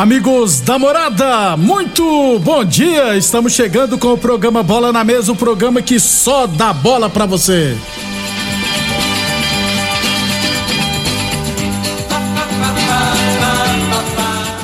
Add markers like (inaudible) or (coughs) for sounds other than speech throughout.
Amigos da morada, muito bom dia! Estamos chegando com o programa Bola na Mesa o programa que só dá bola pra você.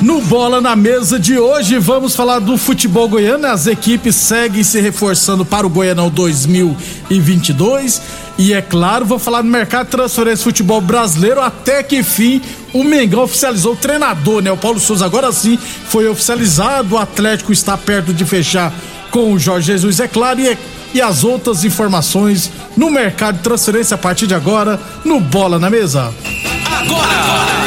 No Bola na Mesa de hoje, vamos falar do futebol goiano. As equipes seguem se reforçando para o Goianão 2022. E é claro, vou falar do mercado de transferência futebol brasileiro. Até que fim, o Mengão oficializou o treinador, né? O Paulo Souza agora sim foi oficializado. O Atlético está perto de fechar com o Jorge Jesus, é claro. E, é, e as outras informações no mercado de transferência a partir de agora, no Bola na Mesa. Bola na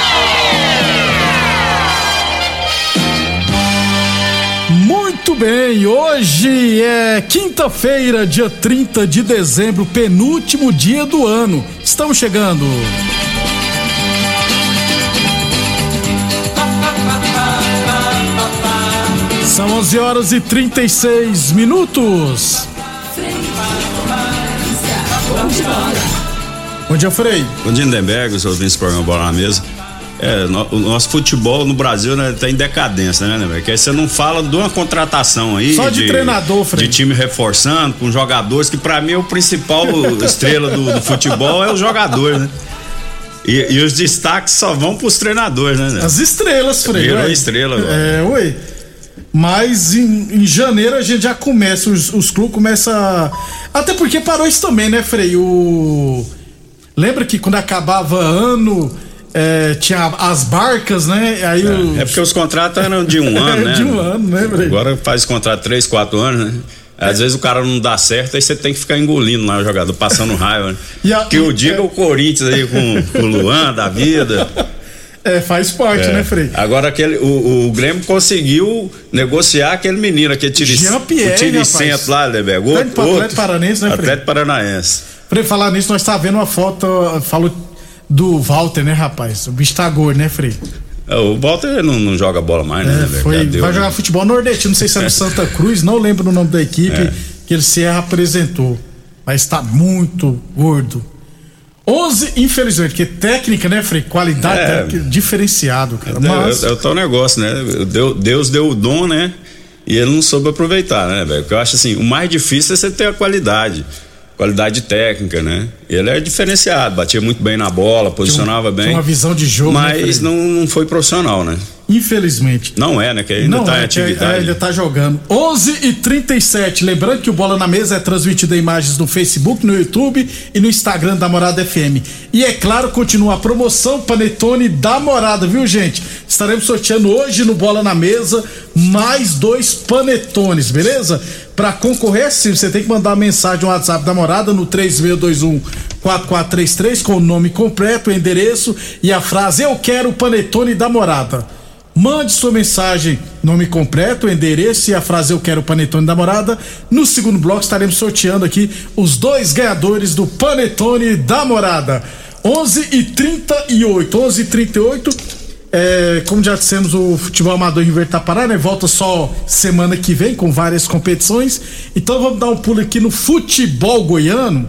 Bem, hoje é quinta-feira, dia 30 de dezembro, penúltimo dia do ano. Estamos chegando. São 11 horas e 36 minutos. Bom dia, Frei. Bom dia, Lindenberg, os ouvintes do programa Bola na Mesa. É, no- o nosso futebol no Brasil né, tá em decadência, né, Lindenberg? Que aí você não fala de uma contratação aí. Só de treinador, Fred. De time reforçando, com jogadores, que pra mim é o principal (laughs) estrela do, do futebol é o jogador, né? E, e os destaques só vão pros treinadores, né? né? As estrelas, Frei. Virou ué. estrela agora. É, ué. Mas em, em janeiro a gente já começa, os, os clubes começam. a- Até porque parou isso também, né, Frei? O... Lembra que quando acabava ano, é, tinha as barcas, né? Aí o... É porque os contratos eram de um (laughs) ano, né? De um ano, né, Frei? Agora faz contrato três, quatro anos, né? Às vezes o cara não dá certo, aí você tem que ficar engolindo lá o jogador, passando raiva. Né? (laughs) A- que o diga o Corinthians aí com, com o Luan da vida. (laughs) É, faz parte, É. né, Frei? Agora aquele, o, o Grêmio conseguiu negociar aquele menino, aquele tiri, Jean-Pierre, o Tiri rapaz. Centro lá, Lebergo. Tá indo pro Atlético Paranaense, né, Fred? Atlético Paranaense. Frei, falar nisso, nós tá vendo uma foto, falou do Walter, né, rapaz? O bicho tá gordo, né, Frei? É, O Walter não, não joga bola mais, né? É, foi, deu, vai né? jogar futebol nordestino, não sei se é no Santa Cruz, não lembro o nome da equipe É. que ele se apresentou. Mas tá muito gordo. 11, infelizmente, porque técnica, né, Frei? Qualidade É. técnica, diferenciado, cara. É, Mas, é, é o tal negócio, né? Deu- Deus deu o dom, né? E ele não soube aproveitar, né, velho? Porque eu acho assim, o mais difícil é você ter a qualidade. Qualidade técnica, né? Ele é diferenciado, batia muito bem na bola, posicionava bem. tinha uma visão de jogo, né, Mas Fred? não, não foi profissional, né? infelizmente. Não é, né? Que ainda Não, tá em é, que é- atividade. é, ainda tá jogando. 11 e 37 Lembrando que o Bola na Mesa é transmitido em imagens no Facebook, no YouTube e no Instagram da Morada FM. E é claro, continua a promoção Panetone da Morada, viu, gente? Estaremos sorteando hoje no Bola na Mesa mais dois panetones, beleza? Pra concorrer, sim, você tem que mandar mensagem no WhatsApp da Morada no 3621 4433 com o nome completo, o endereço e a frase Eu quero o panetone da Morada. Mande sua mensagem, nome completo, endereço e a frase Eu Quero Panetone da Morada. No segundo bloco estaremos sorteando aqui os dois ganhadores do Panetone da Morada. 11 e 38 11 e 38 é, como já dissemos, o futebol amador em Verde parado, né? Volta só semana que vem com várias competições. Então vamos dar um pulo aqui no futebol goiano.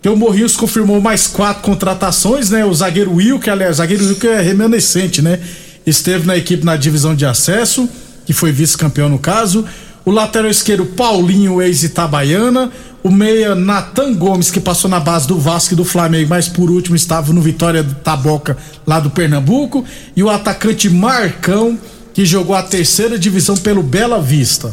Que o Morrinhos confirmou mais quatro contratações, né? O zagueiro Will, que aliás, zagueiro Will que é remanescente, né? Esteve na equipe na divisão de acesso, que foi vice-campeão no caso. o lateral esquerdo Paulinho, ex-Itabaiana, o meia Natan Gomes, que passou na base do Vasco e do Flamengo, mas por último estava no Vitória do Taboca, lá do Pernambuco, e o atacante Marcão, que jogou a terceira divisão pelo Bela Vista.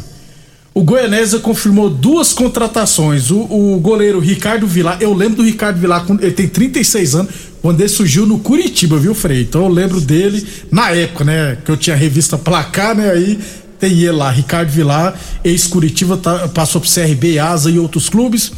O Goianésia confirmou duas contratações. O, o goleiro Ricardo Vilar, eu lembro do Ricardo Vilar, ele tem 36 anos, quando ele surgiu no Curitiba, viu, Frei? Então eu lembro dele na época, né? Que eu tinha revista Placar, né? Aí tem ele lá, Ricardo Vilar, ex-Curitiba, tá, passou pro CRB, Asa e outros clubes.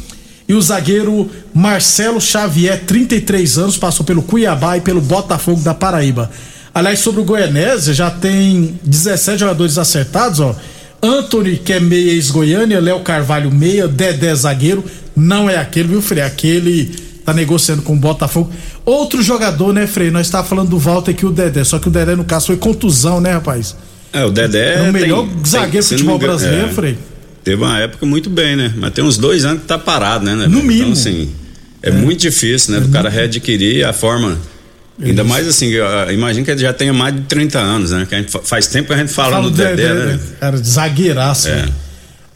E o zagueiro Marcelo Xavier, 33 anos, passou pelo Cuiabá e pelo Botafogo da Paraíba. Aliás, sobre o Goianésia, já tem 17 jogadores acertados, ó. Anthony, que é meia ex-Goiânia, Léo Carvalho, meia, Dedé zagueiro, não é aquele, viu, Frei? Aquele tá negociando com o Botafogo. Outro jogador, né, Frei? Nós tá falando do Walter aqui, o Dedé, só que o Dedé, no caso, foi contusão, né, rapaz? É, o Dedé. É o melhor tem- zagueiro tem- do futebol engano, brasileiro, é, Frei. Teve uma época muito bem, né? Mas tem uns dois anos que tá parado, né? né, No velho? mínimo. Então, assim, é, muito difícil, né? Do cara readquirir a forma. Ainda mais assim, eu, imagina que ele já tenha mais de 30 anos, né? Que a gente fa- faz tempo que a gente fala no do Dedé, né? Cara, zagueiraço. É. né?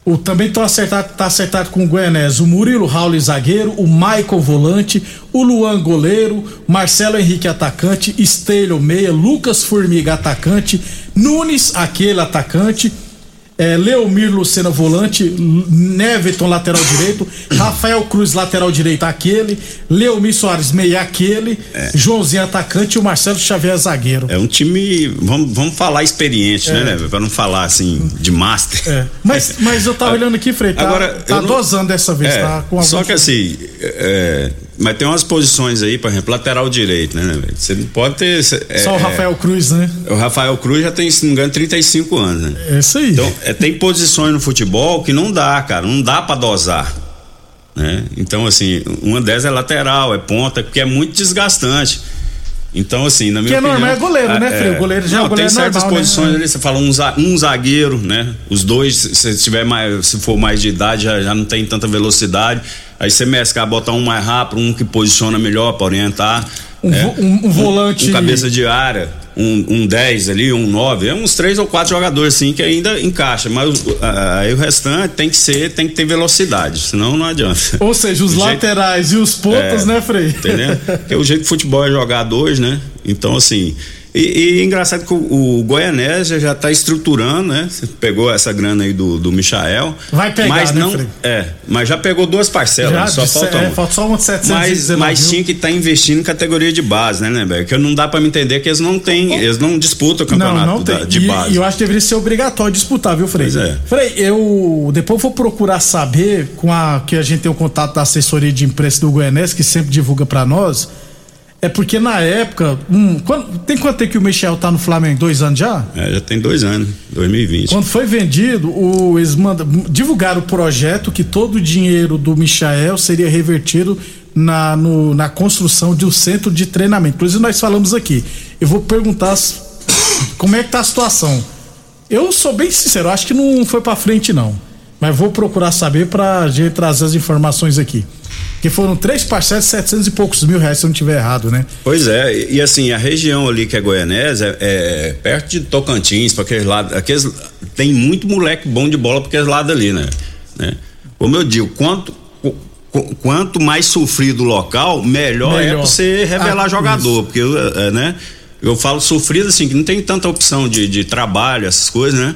O, também tô acertado, tá acertado com o Goianés. O Murilo Raul zagueiro, o Michael volante, o Luan goleiro, Marcelo Henrique atacante, Estelho meia, Lucas Formiga atacante, Nunes aquele atacante, é, Leomir Lucena volante, Neveton lateral direito, Rafael Cruz lateral direito aquele, Leomir Soares meia aquele, Joãozinho atacante e o Marcelo Xavier zagueiro. É um time, vamos, vamos falar experiente, né, né? Pra não falar assim, de master. É. Mas, mas eu tava (laughs) olhando aqui, Frei, tá, Agora, tá eu não- dosando dessa vez, É, tá? Com só que assim, é, mas tem umas posições aí, por exemplo, lateral direito, né? né? Você não pode ter. é, Só o Rafael Cruz, né? é, o Rafael Cruz já tem, se não me engano, 35 anos, né? É isso aí. Então, é, tem posições no futebol que não dá, cara, não dá pra dosar. Né? Então, assim, uma dessas é lateral, é ponta, porque é muito desgastante. Então, assim, na minha Que é opinião. normal, é goleiro, né, ah, Frei? O goleiro já é não, o goleiro tem certas normal, né? posições É. ali, você fala um, um zagueiro, né? Os dois, se tiver mais, se for mais de idade, já, já não tem tanta velocidade. Aí você mesclar, botar um mais rápido, um que posiciona melhor pra orientar. Um vo- um- um volante- Um cabeça de área, um, um 10 ali, um 9. É uns três ou quatro jogadores, assim, que ainda encaixa. Mas aí o restante tem que ser, tem que ter velocidade, senão não adianta. Ou seja, os (laughs) O jeito- laterais e os pontas, É, né, Frei? Entendeu? Porque o jeito que o futebol é jogado hoje, né? Então, assim. E, e engraçado que o, o Goianésia já está estruturando, né? Você pegou essa grana aí do, do Michael. Vai pegar, mas né, não, Frei? É, mas já pegou duas parcelas, Já, só falta é, uma. falta só uma de 719 Mas, mas tinha que estar investindo em categoria de base, né, né, velho? Que não dá pra me entender que eles não têm, eles não disputam o campeonato Não, não da- de e, base. e eu acho que deveria ser obrigatório disputar, viu, Frei? Pois é. Frei, eu depois vou procurar saber com a que a gente tem o contato da assessoria de imprensa do Goianés, que sempre divulga pra nós. É porque na época, hum, quando- tem quanto tempo que o Michel tá no Flamengo? Dois anos já? É, já tem dois anos, 2020. Quando foi vendido, o, eles manda, divulgaram o projeto que todo o dinheiro do Michael seria revertido na, no- na construção de um centro de treinamento. Inclusive, nós falamos aqui. Eu vou perguntar (coughs) como é que tá a situação. Eu sou bem sincero, acho que não foi pra frente, não. Mas vou procurar saber pra gente trazer as informações aqui. Que foram três parcelas de 700 e poucos mil reais, se eu não tiver errado, né? Pois é, e, e assim, a região ali que é Goianésia é, é perto de Tocantins, para aqueles lados, aqueles, tem muito moleque bom de bola para aqueles lados ali, né? né? Como eu digo, quanto, qu- qu- quanto mais sofrido o local, melhor, é Melhor. pra você revelar Ah, jogador, porque, é, né? Eu falo sofrido assim, que não tem tanta opção de, de trabalho, essas coisas, né?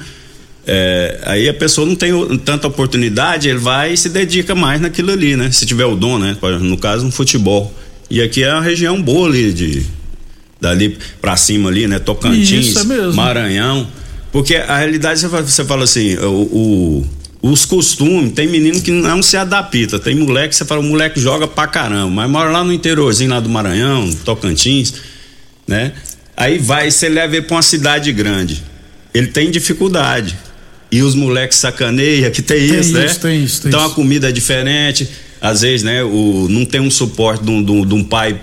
É, aí a pessoa não tem tanta oportunidade, ele vai e se dedica mais naquilo ali, né? Se tiver o dom, né? No caso, no futebol. E aqui é uma região boa ali, de, dali pra cima ali, né? Tocantins, é. Maranhão. Porque a realidade, você fala, você fala assim, o, o- os costumes, tem menino que não se adapta, tem moleque, você fala, o moleque joga pra caramba, mas mora lá no interiorzinho lá do Maranhão, Tocantins, né? Aí vai, você leva ele pra uma cidade grande. Ele tem dificuldade. E os moleques sacaneiam, que tem, Tem isso, né? isso, tem isso, tem então isso. a comida é diferente. Às vezes, né, o, não tem um suporte de um, de um- pai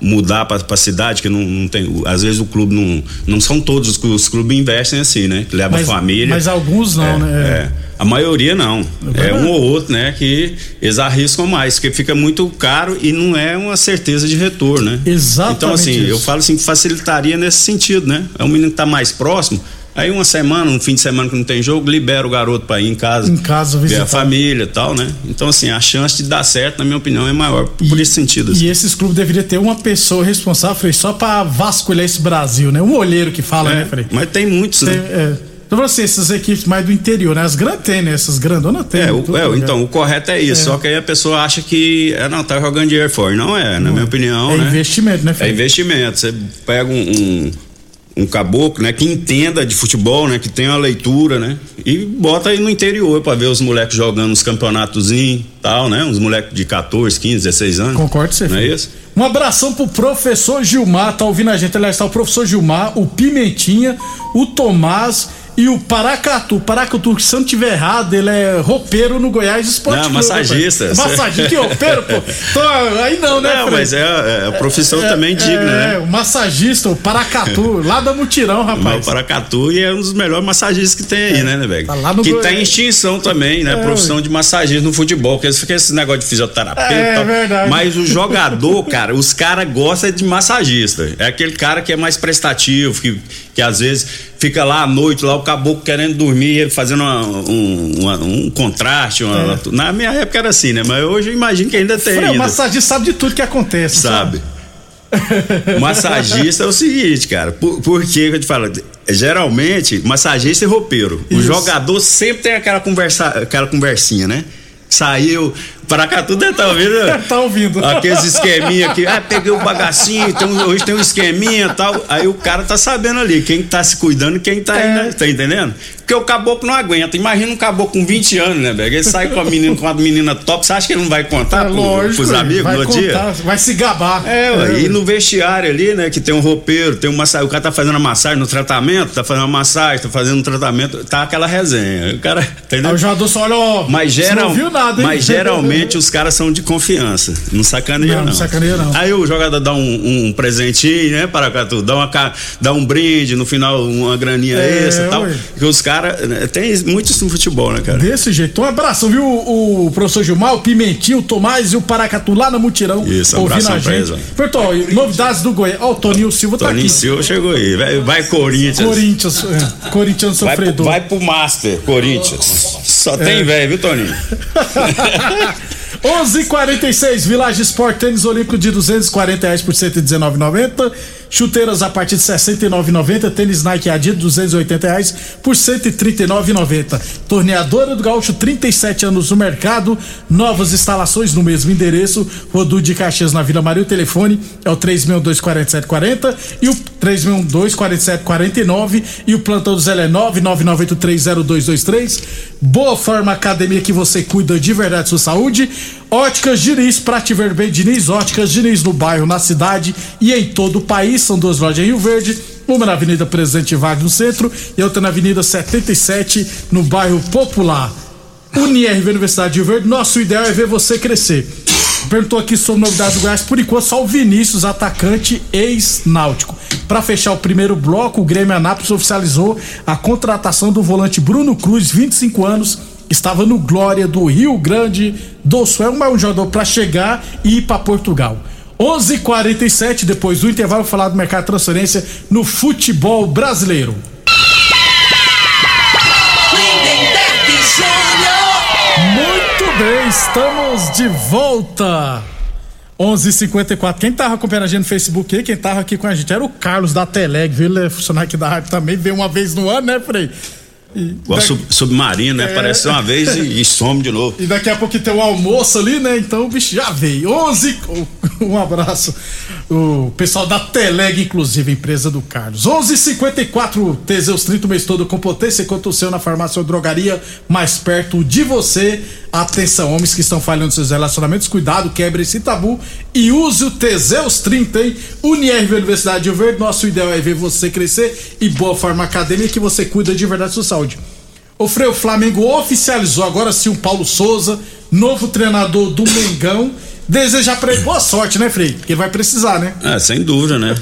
mudar pra, pra cidade, que não, não tem. Às vezes o clube não. Não são todos os clubes, os clubes investem assim, né? Que leva Mas- a família. mas alguns não, É, né? é. A maioria não. É, verdade. um ou outro, né? Que eles arriscam mais, porque fica muito caro e não é uma certeza de retorno, né? Exatamente Então, assim, isso. eu falo assim, facilitaria nesse sentido, né? É um menino que tá mais próximo, Aí uma semana, um fim de semana que não tem jogo, libera o garoto para ir em casa. Em casa ver visitar. a família e tal, né? Então, assim, a chance de dar certo, na minha opinião, é maior por esse sentido. assim. E esses clubes deveriam ter uma pessoa responsável, Frei, só pra vasculhar esse Brasil, né? Um olheiro que fala, É, né, Frei? mas tem muitos, Tem, né? é. Então, assim, essas equipes mais do interior, né? As grandes tem, né? Essas grandonas tem. É, o- é, lugar. então, o correto é isso. Só que aí a pessoa acha que, é, não, tá jogando dinheiro fora. Não é, na minha opinião, É né? investimento, né, É Frei? investimento. Você pega um, um, um caboclo, né, que entenda de futebol, né, que tenha uma leitura, né, e bota aí no interior pra ver os moleques jogando uns campeonatos tal, né, uns moleques de 14, 15, 16 anos. Concordo com você, Não é isso? Um abração pro professor Gilmar, tá ouvindo a gente? Aliás, tá o professor Gilmar, o Pimentinha, o Tomás e o Paracatu. Paracatu, se eu não tiver errado, ele é roupeiro no Goiás Esporte Não, massagista. Massagista, que roupeiro, pô. Então, aí não, né, Não, mas é, é a profissão também digna, É, né? o massagista, o Paracatu, lá da Mutirão, Mas rapaz. o Paracatu e é um dos melhores massagistas que tem aí, né, né, velho? Tá lá no que Goiás. tá em extinção também, né? É, profissão de massagista no futebol, porque fica esse negócio de fisioterapeuta É, e verdade. Mas o jogador, cara, os caras gostam de massagista. É aquele cara que é mais prestativo, que, que às vezes fica lá à noite, lá o caboclo querendo dormir, ele fazendo uma- um, uma- um contraste. uma- Na minha época era assim, né? Mas hoje eu imagino que ainda tem. O massagista sabe de tudo que acontece. Sabe? Massagista é o seguinte, cara. Por, por que que eu te falo? Geralmente, massagista e roupeiro. O Isso. jogador sempre tem aquela, conversa, aquela conversinha, né? Saiu, para cá tudo tá ouvindo? Tá ouvindo. Aqueles esqueminha aqui, ah, peguei o bagacinho, tem um- hoje tem um esqueminha e tal. Aí o cara tá sabendo ali quem tá se cuidando e quem tá aí, É. né? Tá entendendo? Porque o caboclo não aguenta. Imagina um caboclo com 20 anos, né, velho? Ele sai com a menina, com a menina top, você acha que ele não vai contar É pro, lógico, pros amigos vai no dia? contar, vai se gabar. É, ué, e no vestiário ali, né, que tem um roupeiro, tem um massagem, o cara tá fazendo a massagem no tratamento, tá fazendo uma massagem, tá fazendo um tratamento, tá aquela resenha. O cara, Aí entendeu? o jogador só olha, ó. Mas, geral, não viu nada, hein? mas geralmente os caras são de confiança. Não sacaneia, Não, não. sacaneia, não. Aí o jogador dá um, um presentinho, né, Paracatu? Dá, uma, dá um brinde, no final uma graninha É, extra e tal. Porque os caras. né, tem muito isso no futebol, né, cara? Desse jeito. Um abraço, viu? O, o professor Gilmar, o Pimentinho, o Tomás e o Paracatu lá na Mutirão. Isso, ouvindo a gente. Bertol, novidades do Goiás. Ó, o Toninho Silva tá Toninho aqui. Silva chegou aí. Vai, vai Corinthians. Corinthians, é, Corinthians Vai pro, sofredor. vai pro Master, Corinthians. Só É. tem velho, viu, Toninho? (laughs) 11:46 Village Sport Tênis Olímpico de 240 reais por 119,90. Chuteiras a partir de 69,90. Tênis Nike Adidas 280 reais por 139,90. Torneadora do Gaúcho 37 anos no mercado. Novas instalações no mesmo endereço. Rodu de Caxias na Vila Maria. O telefone é o 3624740 e o 3624749 e o plantão do Zé é 999830223. Boa Forma Academia que você cuida de verdade sua saúde. Óticas Diniz, pra te ver bem, Diniz, Óticas Diniz no bairro, na cidade e em todo o país. São duas lojas em Rio Verde, uma na Avenida Presidente Vargas no centro e outra na Avenida 77 no bairro Popular. UniRV Universidade de Rio Verde, nosso ideal é ver você crescer. Perguntou aqui sobre novidades do Goiás, por enquanto só o Vinícius, atacante ex-náutico. Para fechar o primeiro bloco, o Grêmio Anápolis oficializou a contratação do volante Bruno Cruz, 25 anos, estava no Glória do Rio Grande do Sul. É um jogador para chegar e ir para Portugal. 11:47 depois do intervalo falar do mercado de transferência no futebol brasileiro. Muito bem, estamos de volta. 11:54. Quem tava acompanhando a gente no Facebook quem tava aqui com a gente era o Carlos da Teleg, viu? Ele é funcionário aqui da rádio também, veio uma vez no ano, né, Frei? Igual daqui, sub, submarino, né? É. Aparece uma vez e, e some de novo. e daqui a pouco tem o almoço ali, né? Então o bicho já veio. 11. Um abraço. O pessoal da Teleg, inclusive, empresa do Carlos. 11:54 Teseus 30 o mês todo com potência. Enquanto o seu na farmácia ou drogaria mais perto de você. Atenção, homens que estão falhando seus relacionamentos, cuidado, quebre esse tabu e use o Teseus 30, hein? Unirv Universidade de Verde, nosso ideal é ver você crescer e boa forma acadêmica que você cuida de verdade sua saúde. O Freio Flamengo oficializou agora sim o Paulo Souza, novo treinador do Mengão. Desejar pra ele boa sorte, né, Frei? Porque ele vai precisar, né? É, sem dúvida, né?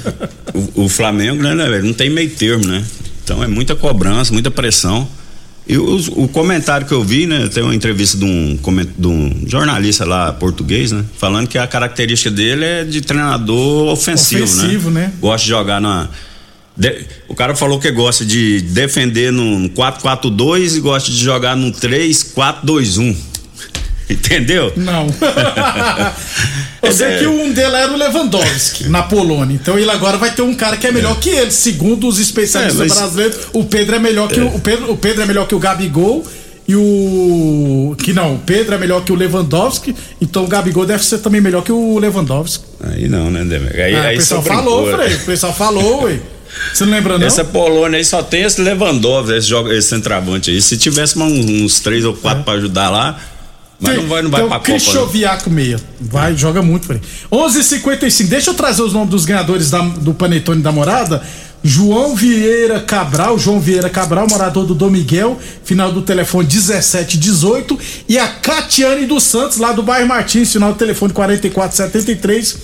O, o Flamengo, né, né, velho? Não tem meio termo, né? Então é muita cobrança, muita pressão. E os- o, comentário que eu vi, né? Tem uma entrevista de um, de um jornalista lá português, né? Falando que a característica dele é de treinador ofensivo, Ofensivo, né? Gosta de jogar na, De, o cara falou que gosta de defender num 4-4-2 e gosta de jogar num 3-4-2-1. (laughs) Entendeu? Não. (laughs) Eu sei É. que um dele era o Lewandowski, na Polônia. Então ele agora vai ter um cara que é melhor que ele. Segundo os especialistas É, mas- brasileiros, o Pedro é melhor que o, o Pedro, o Pedro é melhor que o Gabigol e o que não, o Pedro é melhor que o Lewandowski, então o Gabigol deve ser também melhor que o Lewandowski. Aí não, né, Demer? Aí, Ah, aí o pessoal falou, né? Frei, o pessoal falou, (laughs) ué. Você não lembra não? Essa Polônia aí só tem esse Lewandowski, esse, joga, esse centroavante aí. Se tivesse uns, três ou quatro pra ajudar lá, mas não vai, não vai tem pra Copa. Cristoviaco meia. Vai, joga muito, Frei. 11:55. Deixa eu trazer os nomes dos ganhadores da- do Panetone da Morada. João Vieira Cabral, João Vieira Cabral, morador do Dom Miguel, final do telefone 1718. E a Catiane dos Santos, lá do bairro Martins, final do telefone 4473.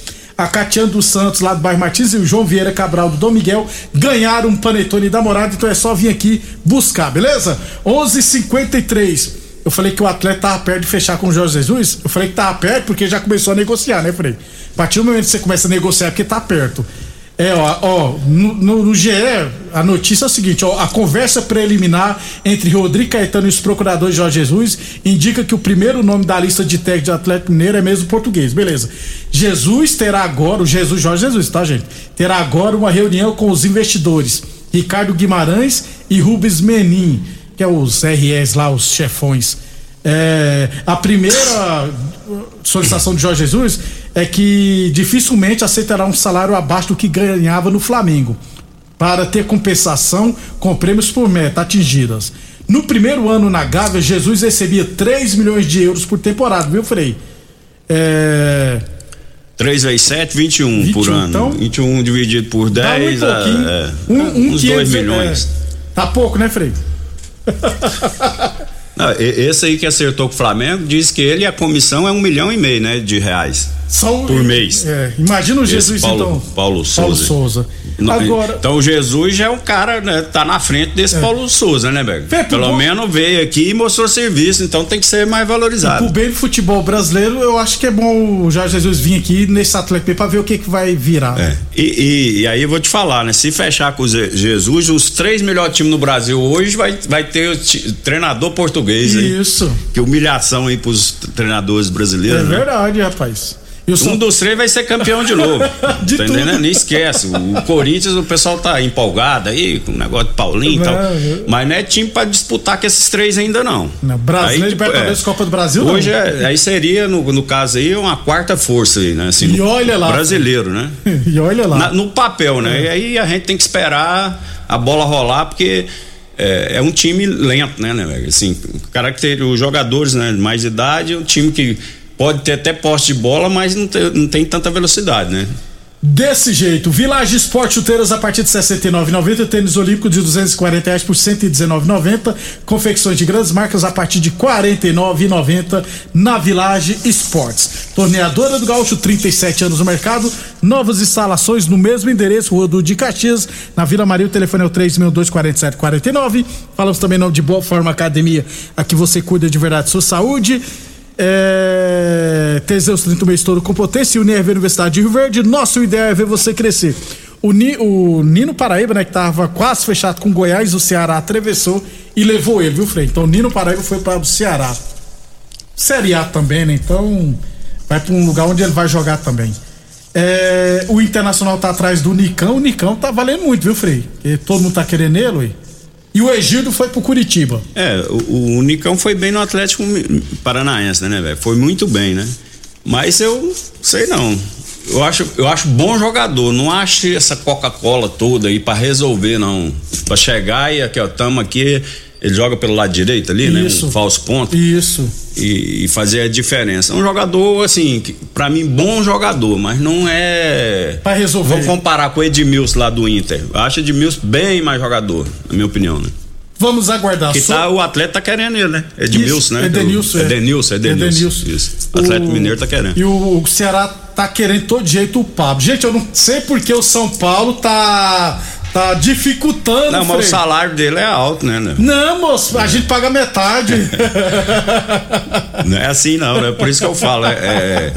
A Catiane dos Santos, lá do bairro Martins, e o João Vieira Cabral do Dom Miguel ganharam um panetone da morada, então é só vir aqui buscar, beleza? 11:53. Eu falei que o atleta tava perto de fechar com o Jorge Jesus. Eu falei que tava perto porque já começou a negociar, né, Frei? A partir do momento que você começa a negociar, é porque tá perto. É, ó, ó no, no, no GE, a notícia é o seguinte, ó, a conversa preliminar entre Rodrigo Caetano e os procuradores Jorge Jesus indica que o primeiro nome da lista de técnicos do Atlético Mineiro é mesmo português, beleza. Jesus terá agora, o Jesus, Jorge Jesus, tá, gente? Terá agora uma reunião com os investidores, Ricardo Guimarães e Rubens Menin, que é os RS lá, os chefões. É, a primeira solicitação de Jorge Jesus é que dificilmente aceitará um salário abaixo do que ganhava no Flamengo, para ter compensação com prêmios por meta atingidas. No primeiro ano na Gávea, Jesus recebia 3 milhões de euros por temporada, viu, Frei? É, 3 vezes 7, 21, 21, por ano. então? 21 dividido por dá um 10, pouquinho. é, um, um uns 2 quinhentos, milhões. é, tá pouco, né, Frei? Não, esse aí que acertou com o Flamengo diz que ele e a comissão é um milhão e meio, né, de reais. Só, Por mês. É, imagina o Esse Jesus, Paulo- então. Paulo Souza. Souza. Não, Agora, Então o Jesus já é um cara, né? Tá na frente desse Paulo Souza, né, pro Pelo bom- menos veio aqui e mostrou serviço, então tem que ser mais valorizado. pro bem do futebol brasileiro, eu acho que é bom o Jorge Jesus vir aqui nesse Atlético pra ver o que, que vai virar. É. E, e- e aí eu vou te falar, né? Se fechar com o Je- Jesus, os três melhores times no Brasil hoje vai, vai ter o treinador português aí. Isso. Que humilhação aí pros treinadores É brasileiros, né? verdade, rapaz. São Um dos três vai ser campeão de novo. (laughs) De tá tudo. entendendo? Nem esquece. O, Corinthians, o pessoal tá empolgado aí com o negócio de Paulinho e tal. Mas não é time pra disputar com esses três ainda, não. Não, Brasileiro, Aí, Libertadores, Copa do Brasil. Hoje é- aí seria, no, no caso aí, uma quarta força aí, né? Assim, E olha lá. Brasileiro, né? (laughs) e olha lá. Na- no papel, né? E aí a gente tem que esperar a bola rolar, porque é, é um time lento, né, né? Assim, caracter, os jogadores, né, de mais idade, é um time que pode ter até posse de bola, mas não tem, não tem tanta velocidade, né? Desse jeito, Village Esporte Chuteiras a partir de R$ 69,90, tênis olímpico de 240 reais por R$ 119,90, confecções de grandes marcas a partir de R$ 49,90 na Village Esportes. Torneadora do Gaúcho, 37 anos no mercado, novas instalações no mesmo endereço, Rua do de Caxias, na Vila Maria, o telefone é o 3624749. Falamos também de Boa Forma Academia, aqui você cuida de verdade sua saúde. É, Teseus 30 mês todo com potência e Unirv Universidade de Rio Verde. Nosso ideal é ver você crescer. O, Ni- o Nino Paraíba, né, que tava quase fechado com Goiás, o Ceará atravessou e levou ele, viu, Frei? Então o Nino Paraíba foi para o Ceará. Série A também, né? Então vai para um lugar onde ele vai jogar também. É, o Internacional tá atrás do Nicão. O Nicão tá valendo muito, viu, Frei? Todo mundo tá querendo ele, ué. E o Egildo foi pro Curitiba. É, o, o Nicão foi bem no Atlético Paranaense, né, velho? Foi muito bem, né? Mas eu sei não. Eu acho, eu acho bom jogador, não acho essa Coca-Cola toda aí pra resolver, não. Pra chegar e aqui, ó, tamo aqui, ele joga pelo lado direito ali, né? Isso. Um falso ponto. Isso. E, e fazer a diferença. Um jogador, assim, pra mim, bom jogador, mas não é. Pra resolver. Vamos comparar com o Edmilson lá do Inter. Eu acho Edmilson bem mais jogador, na minha opinião, né? Vamos aguardar. Que So- tá, o atleta tá querendo ele, né? Isso, Edmilson, né? Edenilson, é. Edenilson, Edenilson. Edenilson. Isso. O O- Mineiro tá querendo. E o, Ceará tá querendo todo jeito o Pablo. Gente, eu não sei porque o São Paulo tá tá dificultando, Não, mas o salário dele é alto, né? né? Não, moço, a gente paga metade. (laughs) Não é assim, não, né? Por isso que eu falo. é- é,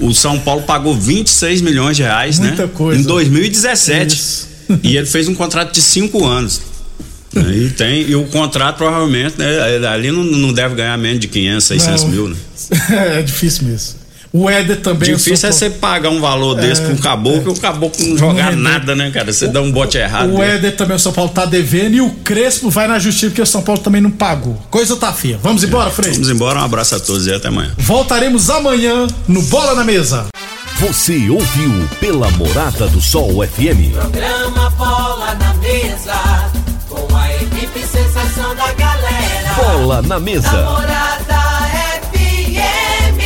(laughs) o São Paulo pagou 26 milhões de reais, Muita né? coisa. Em 2017. Isso. e ele fez um contrato de cinco anos. Né? E tem, e o contrato provavelmente, né, ali não, não deve ganhar menos de 500, 600 Não. mil, né? (laughs) é difícil mesmo. O Éder também. Difícil é você pagar um valor desse pra um caboclo e o caboclo não jogar Não é, nada, né, cara? Você dá um bote errado. O. Éder também, o São Paulo tá devendo e o Crespo vai na justiça porque o São Paulo também não pagou. Coisa tá feia. Vamos embora, Frei? Vamos embora, um abraço a todos e até amanhã. Voltaremos amanhã no Bola na Mesa. Você ouviu pela Morada do Sol FM. Programa Bola na Mesa, com a equipe sensação da galera. Bola na Mesa.